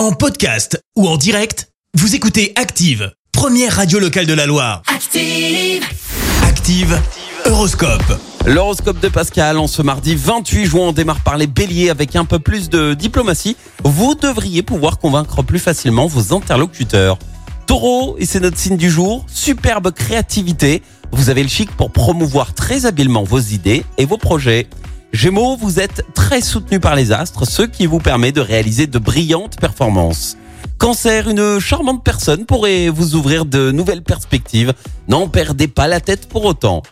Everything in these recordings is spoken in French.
En podcast ou en direct, vous écoutez Active, première radio locale de la Loire. Active. Active, Horoscope. L'horoscope de Pascal en ce mardi 28 juin, on démarre par les béliers avec un peu plus de diplomatie. Vous devriez pouvoir convaincre plus facilement vos interlocuteurs. Taureau, et c'est notre signe du jour, superbe créativité. Vous avez le chic pour promouvoir très habilement vos idées et vos projets. Gémeaux, vous êtes très soutenu par les astres, ce qui vous permet de réaliser de brillantes performances. Cancer, une charmante personne pourrait vous ouvrir de nouvelles perspectives. N'en perdez pas la tête pour autant.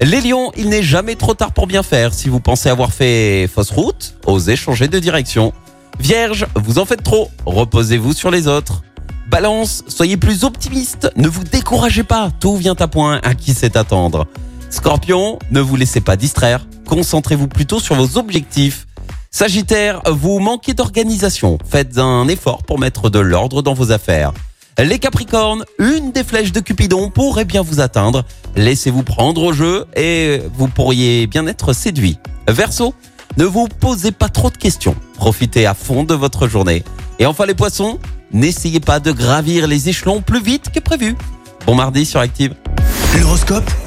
Les lions, il n'est jamais trop tard pour bien faire. Si vous pensez avoir fait fausse route, osez changer de direction. Vierge, vous en faites trop. Reposez-vous sur les autres. Balance, soyez plus optimiste. Ne vous découragez pas. Tout vient à point. À qui sait attendre? Scorpion, ne vous laissez pas distraire. Concentrez-vous plutôt sur vos objectifs. Sagittaire, vous manquez d'organisation. Faites un effort pour mettre de l'ordre dans vos affaires. Les Capricornes, une des flèches de Cupidon pourrait bien vous atteindre. Laissez-vous prendre au jeu et vous pourriez bien être séduit. Verseau, ne vous posez pas trop de questions. Profitez à fond de votre journée. Et enfin les Poissons, n'essayez pas de gravir les échelons plus vite que prévu. Bon mardi sur Active. L'horoscope?